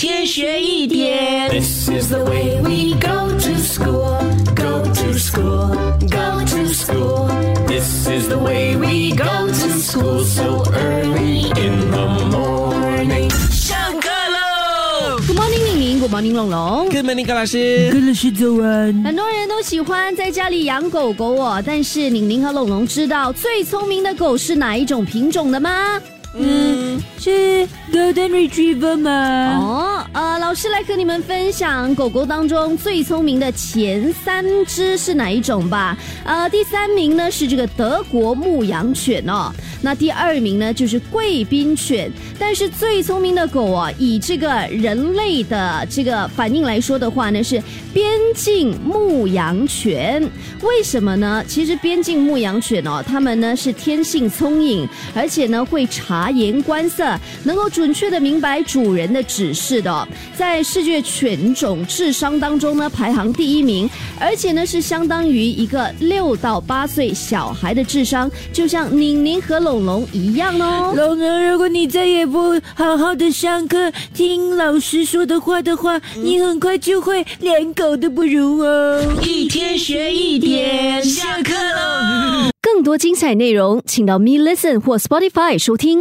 天学一点。This is the way we go to school, go to school, go to school. This is the way we go to school so early in the morning. 上课喽！Good morning，玲玲，Good morning，龙龙。Good morning，高老师。，Good 老师早安。很多人都喜欢在家里养狗狗哦，但是玲玲和龙龙知道最聪明的狗是哪一种品种的吗？嗯，是 Golden Retriever 吗？哦，呃，老师来和你们分享狗狗当中最聪明的前三只是哪一种吧。呃，第三名呢是这个德国牧羊犬哦，那第二名呢就是贵宾犬。但是最聪明的狗啊，以这个人类的这个反应来说的话呢，是边境牧羊犬。为什么呢？其实边境牧羊犬哦，它们呢是天性聪颖，而且呢会察言观色，能够准确的明白主人的指示的、在世界犬种智商当中呢排行第一名，而且呢是相当于一个六到八岁小孩的智商，就像宁宁和龙龙一样哦。龙龙，如果你再也不好好的上课，听老师说的话的话，你很快就会连狗都不如哦。一天学一点，下课喽！更多精彩内容，请到 Me Listen 或 Spotify 收听。